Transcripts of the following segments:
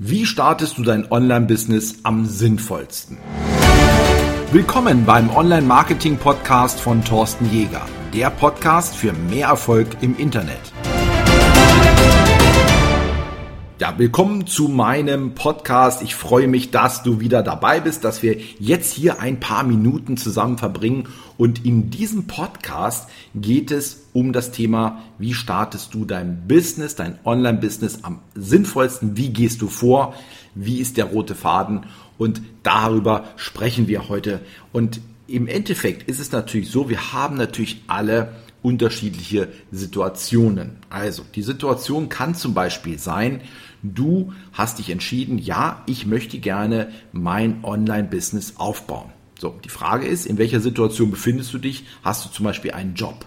Wie startest du dein Online-Business am sinnvollsten? Willkommen beim Online-Marketing-Podcast von Thorsten Jäger, der Podcast für mehr Erfolg im Internet. Ja, willkommen zu meinem Podcast. Ich freue mich, dass du wieder dabei bist, dass wir jetzt hier ein paar Minuten zusammen verbringen. Und in diesem Podcast geht es um das Thema, wie startest du dein Business, dein Online-Business am sinnvollsten? Wie gehst du vor? Wie ist der rote Faden? Und darüber sprechen wir heute. Und im Endeffekt ist es natürlich so, wir haben natürlich alle unterschiedliche Situationen. Also die Situation kann zum Beispiel sein, Du hast dich entschieden, ja, ich möchte gerne mein Online-Business aufbauen. So, die Frage ist, in welcher Situation befindest du dich? Hast du zum Beispiel einen Job?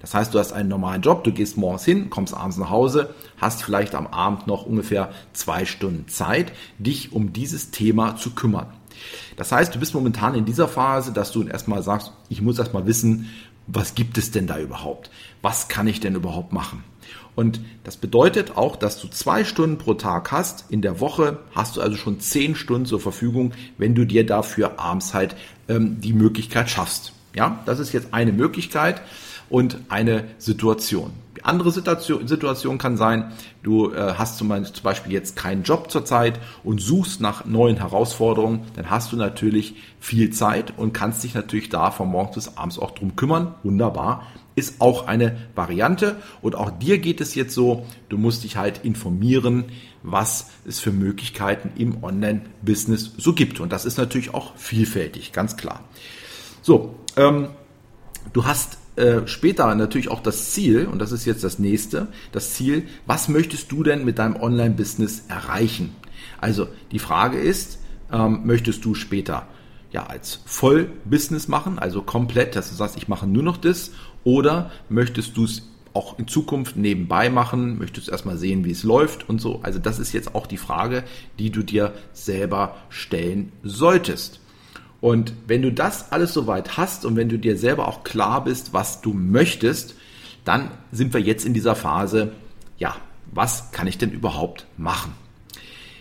Das heißt, du hast einen normalen Job, du gehst morgens hin, kommst abends nach Hause, hast vielleicht am Abend noch ungefähr zwei Stunden Zeit, dich um dieses Thema zu kümmern. Das heißt, du bist momentan in dieser Phase, dass du erstmal sagst, ich muss erstmal wissen, was gibt es denn da überhaupt? Was kann ich denn überhaupt machen? Und das bedeutet auch, dass du zwei Stunden pro Tag hast. In der Woche hast du also schon zehn Stunden zur Verfügung, wenn du dir dafür abends halt ähm, die Möglichkeit schaffst. Ja, das ist jetzt eine Möglichkeit und eine Situation. Die andere Situation, Situation kann sein, du äh, hast zum Beispiel jetzt keinen Job zurzeit und suchst nach neuen Herausforderungen, dann hast du natürlich viel Zeit und kannst dich natürlich da von morgens bis abends auch drum kümmern. Wunderbar ist auch eine Variante. Und auch dir geht es jetzt so, du musst dich halt informieren, was es für Möglichkeiten im Online-Business so gibt. Und das ist natürlich auch vielfältig, ganz klar. So, ähm, du hast äh, später natürlich auch das Ziel, und das ist jetzt das nächste, das Ziel, was möchtest du denn mit deinem Online-Business erreichen? Also die Frage ist, ähm, möchtest du später ja als Vollbusiness machen, also komplett, dass du sagst, ich mache nur noch das, oder möchtest du es auch in Zukunft nebenbei machen? Möchtest du erstmal sehen, wie es läuft und so? Also das ist jetzt auch die Frage, die du dir selber stellen solltest. Und wenn du das alles soweit hast und wenn du dir selber auch klar bist, was du möchtest, dann sind wir jetzt in dieser Phase, ja, was kann ich denn überhaupt machen?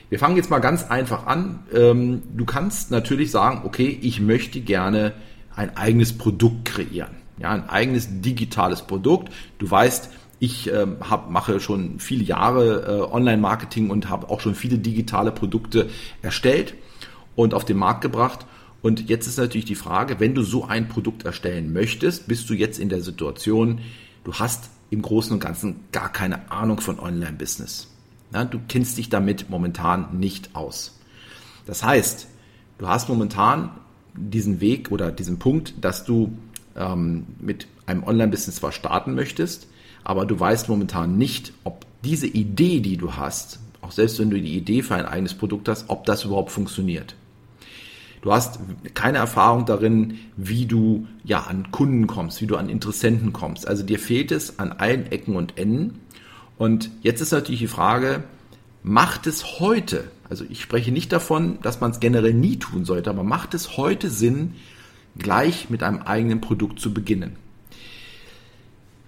Wir fangen jetzt mal ganz einfach an. Ähm, du kannst natürlich sagen, okay, ich möchte gerne ein eigenes Produkt kreieren. Ja, ein eigenes digitales Produkt. Du weißt, ich äh, hab, mache schon viele Jahre äh, Online-Marketing und habe auch schon viele digitale Produkte erstellt und auf den Markt gebracht. Und jetzt ist natürlich die Frage, wenn du so ein Produkt erstellen möchtest, bist du jetzt in der Situation, du hast im Großen und Ganzen gar keine Ahnung von Online-Business. Ja, du kennst dich damit momentan nicht aus. Das heißt, du hast momentan diesen Weg oder diesen Punkt, dass du ähm, mit einem Online-Business zwar starten möchtest, aber du weißt momentan nicht, ob diese Idee, die du hast, auch selbst wenn du die Idee für ein eigenes Produkt hast, ob das überhaupt funktioniert. Du hast keine Erfahrung darin, wie du ja an Kunden kommst, wie du an Interessenten kommst. Also dir fehlt es an allen Ecken und Enden. Und jetzt ist natürlich die Frage, macht es heute, also ich spreche nicht davon, dass man es generell nie tun sollte, aber macht es heute Sinn, gleich mit einem eigenen Produkt zu beginnen.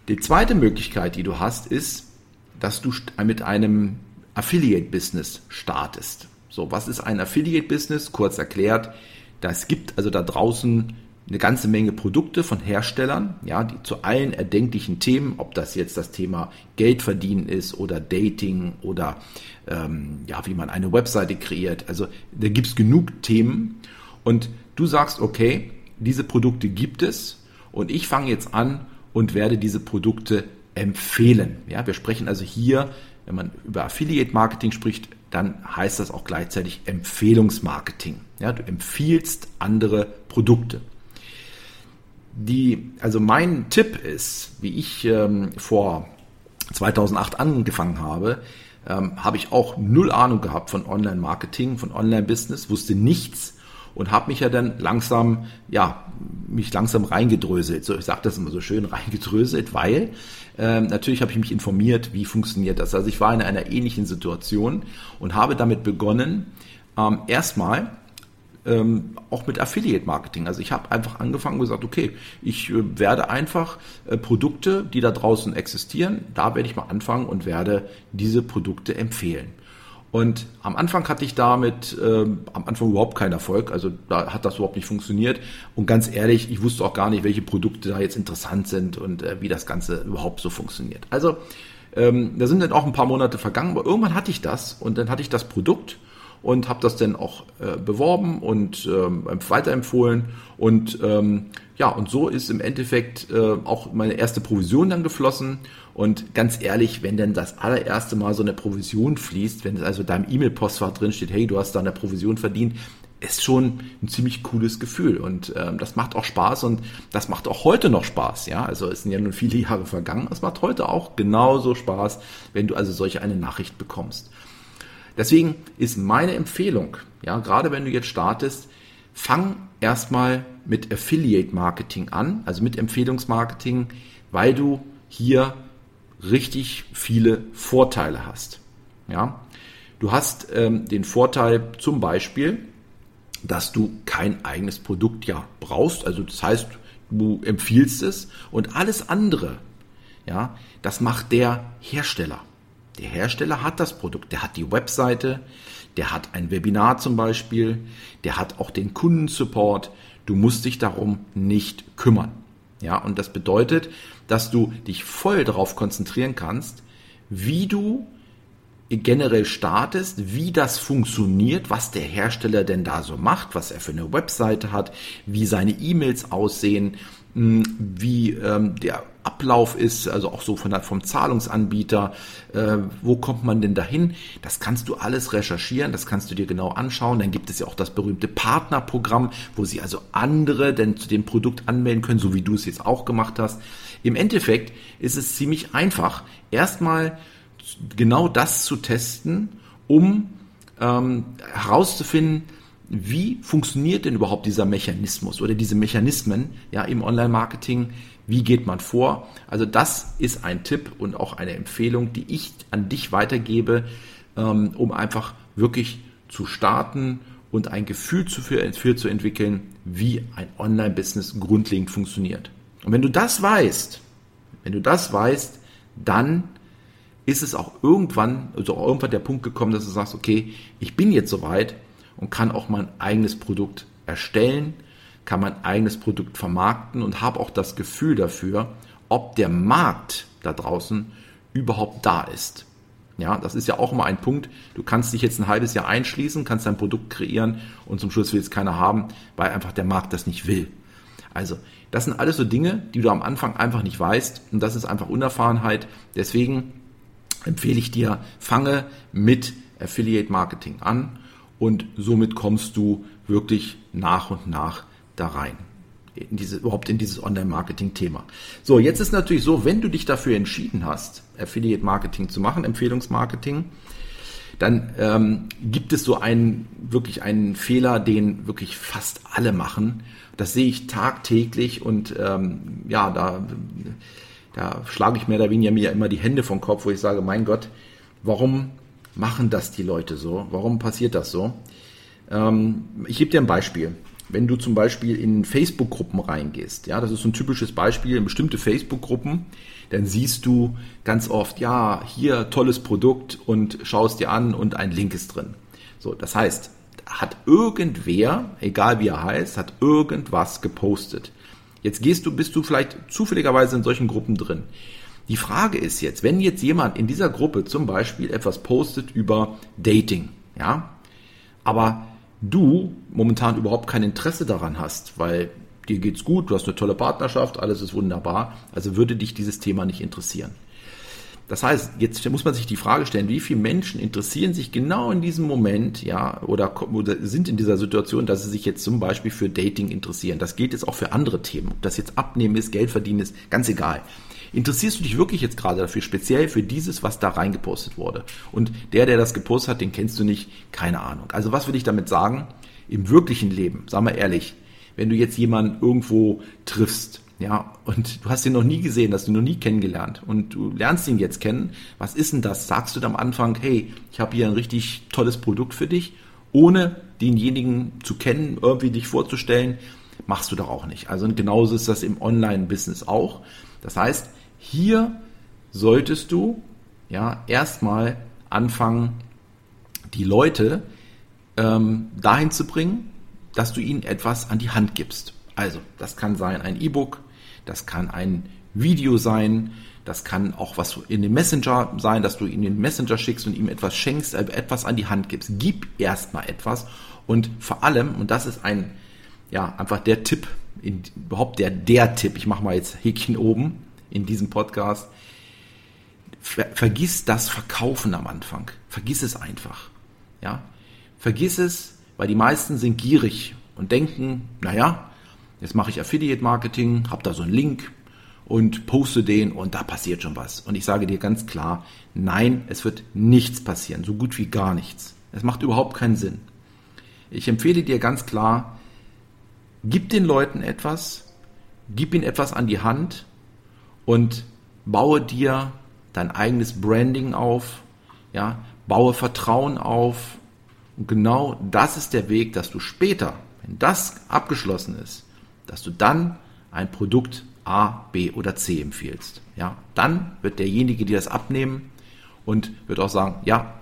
Die zweite Möglichkeit, die du hast, ist, dass du mit einem Affiliate-Business startest. So, was ist ein Affiliate-Business? Kurz erklärt, das gibt also da draußen eine ganze Menge Produkte von Herstellern, ja, die zu allen erdenklichen Themen, ob das jetzt das Thema Geld verdienen ist oder Dating oder ähm, ja, wie man eine Webseite kreiert. Also da gibt's genug Themen und du sagst, okay, diese Produkte gibt es und ich fange jetzt an und werde diese Produkte empfehlen. Ja, wir sprechen also hier, wenn man über Affiliate Marketing spricht, dann heißt das auch gleichzeitig Empfehlungsmarketing. Ja, du empfiehlst andere Produkte. Die, also mein Tipp ist, wie ich ähm, vor 2008 angefangen habe, ähm, habe ich auch null Ahnung gehabt von Online-Marketing, von Online-Business, wusste nichts und habe mich ja dann langsam, ja, mich langsam reingedröselt. So, ich sage das immer so schön, reingedröselt, weil ähm, natürlich habe ich mich informiert, wie funktioniert das. Also ich war in einer ähnlichen Situation und habe damit begonnen, ähm, erstmal ähm, auch mit Affiliate Marketing. Also ich habe einfach angefangen und gesagt, okay, ich äh, werde einfach äh, Produkte, die da draußen existieren, da werde ich mal anfangen und werde diese Produkte empfehlen. Und am Anfang hatte ich damit äh, am Anfang überhaupt keinen Erfolg. Also da hat das überhaupt nicht funktioniert. Und ganz ehrlich, ich wusste auch gar nicht, welche Produkte da jetzt interessant sind und äh, wie das Ganze überhaupt so funktioniert. Also ähm, da sind dann auch ein paar Monate vergangen, aber irgendwann hatte ich das und dann hatte ich das Produkt und habe das dann auch äh, beworben und ähm, weiterempfohlen und ähm, ja und so ist im Endeffekt äh, auch meine erste Provision dann geflossen und ganz ehrlich, wenn denn das allererste Mal so eine Provision fließt, wenn es also da im E-Mail-Postfach drin steht, hey, du hast da eine Provision verdient, ist schon ein ziemlich cooles Gefühl und ähm, das macht auch Spaß und das macht auch heute noch Spaß, ja. Also es sind ja nun viele Jahre vergangen, es macht heute auch genauso Spaß, wenn du also solche eine Nachricht bekommst. Deswegen ist meine Empfehlung, ja, gerade wenn du jetzt startest, fang erstmal mit Affiliate Marketing an, also mit Empfehlungsmarketing, weil du hier richtig viele Vorteile hast. Ja, du hast ähm, den Vorteil zum Beispiel, dass du kein eigenes Produkt ja brauchst. Also das heißt, du empfiehlst es und alles andere, ja, das macht der Hersteller. Der Hersteller hat das Produkt, der hat die Webseite, der hat ein Webinar zum Beispiel, der hat auch den Kundensupport. Du musst dich darum nicht kümmern. Ja, und das bedeutet, dass du dich voll darauf konzentrieren kannst, wie du generell startest, wie das funktioniert, was der Hersteller denn da so macht, was er für eine Webseite hat, wie seine E-Mails aussehen, hm, wie ähm, der Ablauf ist, also auch so von der, vom Zahlungsanbieter, äh, wo kommt man denn dahin? Das kannst du alles recherchieren, das kannst du dir genau anschauen. Dann gibt es ja auch das berühmte Partnerprogramm, wo sie also andere denn zu dem Produkt anmelden können, so wie du es jetzt auch gemacht hast. Im Endeffekt ist es ziemlich einfach. Erstmal genau das zu testen, um ähm, herauszufinden, wie funktioniert denn überhaupt dieser Mechanismus oder diese Mechanismen ja im Online-Marketing? Wie geht man vor? Also das ist ein Tipp und auch eine Empfehlung, die ich an dich weitergebe, ähm, um einfach wirklich zu starten und ein Gefühl für, für zu entwickeln, wie ein Online-Business grundlegend funktioniert. Und wenn du das weißt, wenn du das weißt, dann ist es auch irgendwann, also auch irgendwann der Punkt gekommen, dass du sagst, okay, ich bin jetzt soweit und kann auch mein eigenes Produkt erstellen, kann mein eigenes Produkt vermarkten und habe auch das Gefühl dafür, ob der Markt da draußen überhaupt da ist. Ja, das ist ja auch immer ein Punkt. Du kannst dich jetzt ein halbes Jahr einschließen, kannst dein Produkt kreieren und zum Schluss will es keiner haben, weil einfach der Markt das nicht will. Also, das sind alles so Dinge, die du am Anfang einfach nicht weißt und das ist einfach Unerfahrenheit. Deswegen empfehle ich dir, fange mit Affiliate Marketing an und somit kommst du wirklich nach und nach da rein. In diese, überhaupt in dieses Online-Marketing-Thema. So, jetzt ist natürlich so, wenn du dich dafür entschieden hast, Affiliate-Marketing zu machen, Empfehlungsmarketing, dann ähm, gibt es so einen wirklich einen Fehler, den wirklich fast alle machen. Das sehe ich tagtäglich und ähm, ja, da da schlage ich mehr oder weniger mir immer die Hände vom Kopf, wo ich sage, mein Gott, warum machen das die Leute so? Warum passiert das so? Ähm, ich gebe dir ein Beispiel. Wenn du zum Beispiel in Facebook-Gruppen reingehst, ja, das ist so ein typisches Beispiel in bestimmte Facebook-Gruppen, dann siehst du ganz oft, ja, hier tolles Produkt und schaust dir an und ein Link ist drin. So, das heißt, hat irgendwer, egal wie er heißt, hat irgendwas gepostet. Jetzt gehst du, bist du vielleicht zufälligerweise in solchen Gruppen drin. Die Frage ist jetzt, wenn jetzt jemand in dieser Gruppe zum Beispiel etwas postet über Dating, ja, aber du momentan überhaupt kein Interesse daran hast, weil dir geht's gut, du hast eine tolle Partnerschaft, alles ist wunderbar, also würde dich dieses Thema nicht interessieren. Das heißt, jetzt muss man sich die Frage stellen, wie viele Menschen interessieren sich genau in diesem Moment, ja, oder, sind in dieser Situation, dass sie sich jetzt zum Beispiel für Dating interessieren. Das gilt jetzt auch für andere Themen. Ob das jetzt Abnehmen ist, Geld verdienen ist, ganz egal. Interessierst du dich wirklich jetzt gerade dafür, speziell für dieses, was da reingepostet wurde? Und der, der das gepostet hat, den kennst du nicht, keine Ahnung. Also was will ich damit sagen? Im wirklichen Leben, sag mal ehrlich, wenn du jetzt jemanden irgendwo triffst, ja, und du hast ihn noch nie gesehen, hast ihn noch nie kennengelernt und du lernst ihn jetzt kennen. Was ist denn das? Sagst du am Anfang, hey, ich habe hier ein richtig tolles Produkt für dich, ohne denjenigen zu kennen, irgendwie dich vorzustellen, machst du doch auch nicht. Also genauso ist das im Online-Business auch. Das heißt, hier solltest du ja erstmal anfangen, die Leute ähm, dahin zu bringen, dass du ihnen etwas an die Hand gibst. Also, das kann sein ein E-Book, das kann ein Video sein, das kann auch was in dem Messenger sein, dass du ihm den Messenger schickst und ihm etwas schenkst, äh, etwas an die Hand gibst. Gib erstmal etwas und vor allem, und das ist ein, ja, einfach der Tipp, in, überhaupt der, der Tipp, ich mache mal jetzt Häkchen oben in diesem Podcast, ver, vergiss das Verkaufen am Anfang. Vergiss es einfach. Ja, vergiss es, weil die meisten sind gierig und denken, naja, jetzt mache ich Affiliate Marketing, habe da so einen Link, und poste den und da passiert schon was. Und ich sage dir ganz klar, nein, es wird nichts passieren, so gut wie gar nichts. Es macht überhaupt keinen Sinn. Ich empfehle dir ganz klar, gib den Leuten etwas, gib ihnen etwas an die Hand und baue dir dein eigenes Branding auf, ja, baue Vertrauen auf. Und genau das ist der Weg, dass du später, wenn das abgeschlossen ist, dass du dann ein Produkt A, B oder C empfiehlst. Ja, dann wird derjenige dir das abnehmen und wird auch sagen, ja,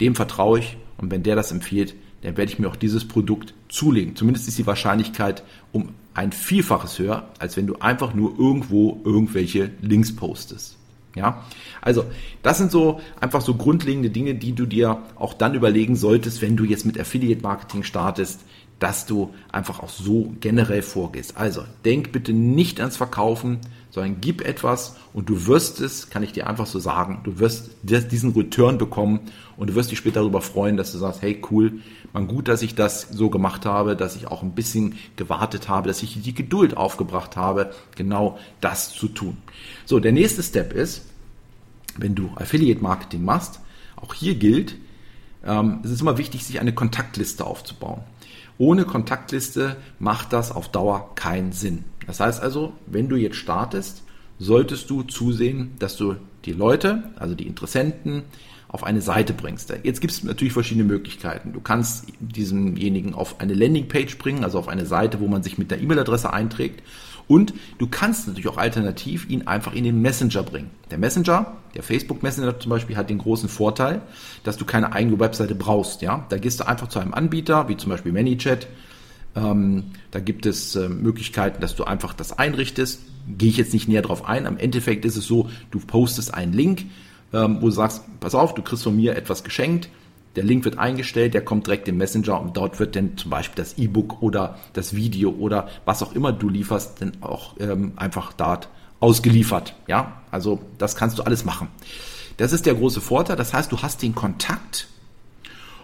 dem vertraue ich und wenn der das empfiehlt, dann werde ich mir auch dieses Produkt zulegen. Zumindest ist die Wahrscheinlichkeit um ein Vielfaches höher, als wenn du einfach nur irgendwo irgendwelche Links postest. Ja, also das sind so einfach so grundlegende Dinge, die du dir auch dann überlegen solltest, wenn du jetzt mit Affiliate Marketing startest dass du einfach auch so generell vorgehst. Also denk bitte nicht ans Verkaufen, sondern gib etwas und du wirst es, kann ich dir einfach so sagen, du wirst diesen Return bekommen und du wirst dich später darüber freuen, dass du sagst, hey cool, man gut, dass ich das so gemacht habe, dass ich auch ein bisschen gewartet habe, dass ich die Geduld aufgebracht habe, genau das zu tun. So, der nächste Step ist, wenn du Affiliate Marketing machst, auch hier gilt, ähm, es ist immer wichtig, sich eine Kontaktliste aufzubauen. Ohne Kontaktliste macht das auf Dauer keinen Sinn. Das heißt also, wenn du jetzt startest, solltest du zusehen, dass du die Leute, also die Interessenten, auf eine Seite bringst. Jetzt gibt es natürlich verschiedene Möglichkeiten. Du kannst diesenjenigen auf eine Landingpage bringen, also auf eine Seite, wo man sich mit der E-Mail-Adresse einträgt. Und du kannst natürlich auch alternativ ihn einfach in den Messenger bringen. Der Messenger, der Facebook Messenger zum Beispiel, hat den großen Vorteil, dass du keine eigene Webseite brauchst. Ja, da gehst du einfach zu einem Anbieter, wie zum Beispiel ManyChat. Ähm, da gibt es äh, Möglichkeiten, dass du einfach das einrichtest. Gehe ich jetzt nicht näher drauf ein. Am Endeffekt ist es so, du postest einen Link, ähm, wo du sagst, pass auf, du kriegst von mir etwas geschenkt der Link wird eingestellt, der kommt direkt im Messenger und dort wird dann zum Beispiel das E-Book oder das Video oder was auch immer du lieferst, dann auch ähm, einfach dort ausgeliefert. Ja, also das kannst du alles machen. Das ist der große Vorteil. Das heißt, du hast den Kontakt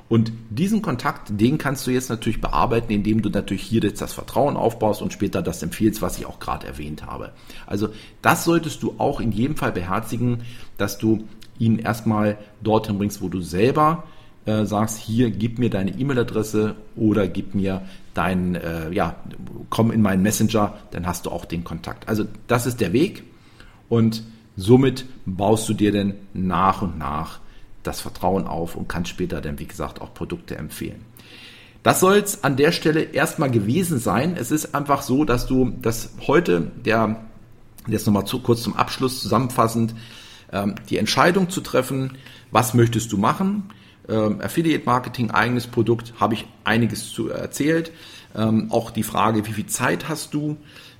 und diesen Kontakt, den kannst du jetzt natürlich bearbeiten, indem du natürlich hier jetzt das Vertrauen aufbaust und später das empfiehlst, was ich auch gerade erwähnt habe. Also das solltest du auch in jedem Fall beherzigen, dass du ihn erstmal dorthin bringst, wo du selber äh, sagst, hier gib mir deine E-Mail-Adresse oder gib mir dein, äh, ja, komm in meinen Messenger, dann hast du auch den Kontakt. Also das ist der Weg und somit baust du dir dann nach und nach das Vertrauen auf und kannst später dann, wie gesagt, auch Produkte empfehlen. Das soll es an der Stelle erstmal gewesen sein. Es ist einfach so, dass du das heute, der, jetzt nochmal zu, kurz zum Abschluss zusammenfassend, ähm, die Entscheidung zu treffen, was möchtest du machen, Affiliate Marketing, eigenes Produkt, habe ich einiges zu erzählt. Ähm, auch die Frage, wie viel Zeit hast du?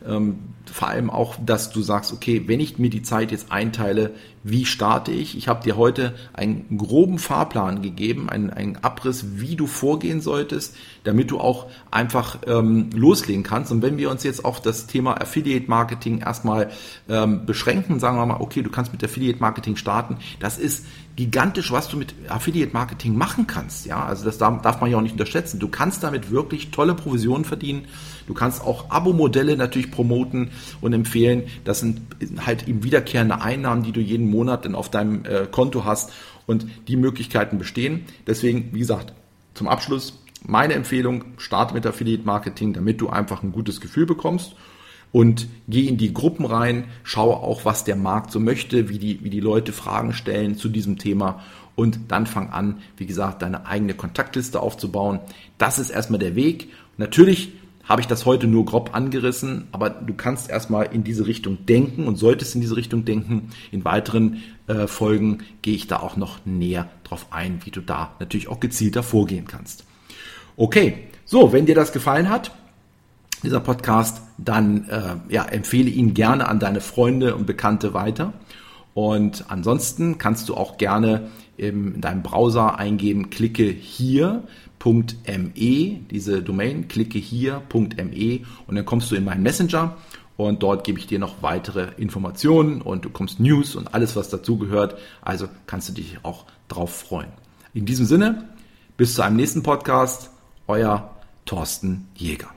Ähm, vor allem auch, dass du sagst, okay, wenn ich mir die Zeit jetzt einteile, wie starte ich? Ich habe dir heute einen groben Fahrplan gegeben, einen, einen Abriss, wie du vorgehen solltest, damit du auch einfach ähm, loslegen kannst. Und wenn wir uns jetzt auf das Thema Affiliate Marketing erstmal ähm, beschränken, sagen wir mal, okay, du kannst mit Affiliate Marketing starten, das ist gigantisch, was du mit Affiliate Marketing machen kannst. Ja, also das darf man ja auch nicht unterschätzen. Du kannst damit wirklich tolle Provisionen verdienen. Du kannst auch Abo-Modelle natürlich promoten und empfehlen. Das sind halt eben wiederkehrende Einnahmen, die du jeden Monat dann auf deinem äh, Konto hast und die Möglichkeiten bestehen. Deswegen, wie gesagt, zum Abschluss meine Empfehlung, starte mit Affiliate Marketing, damit du einfach ein gutes Gefühl bekommst und geh in die Gruppen rein, schaue auch, was der Markt so möchte, wie die, wie die Leute Fragen stellen zu diesem Thema und dann fang an, wie gesagt, deine eigene Kontaktliste aufzubauen. Das ist erstmal der Weg. Natürlich habe ich das heute nur grob angerissen, aber du kannst erstmal in diese Richtung denken und solltest in diese Richtung denken. In weiteren äh, Folgen gehe ich da auch noch näher drauf ein, wie du da natürlich auch gezielter vorgehen kannst. Okay, so, wenn dir das gefallen hat, dieser Podcast, dann äh, ja, empfehle ihn gerne an deine Freunde und Bekannte weiter. Und ansonsten kannst du auch gerne in deinem Browser eingeben, klicke hier.me, diese Domain, klicke hier.me und dann kommst du in meinen Messenger und dort gebe ich dir noch weitere Informationen und du kommst News und alles, was dazugehört. Also kannst du dich auch drauf freuen. In diesem Sinne, bis zu einem nächsten Podcast, euer Thorsten Jäger.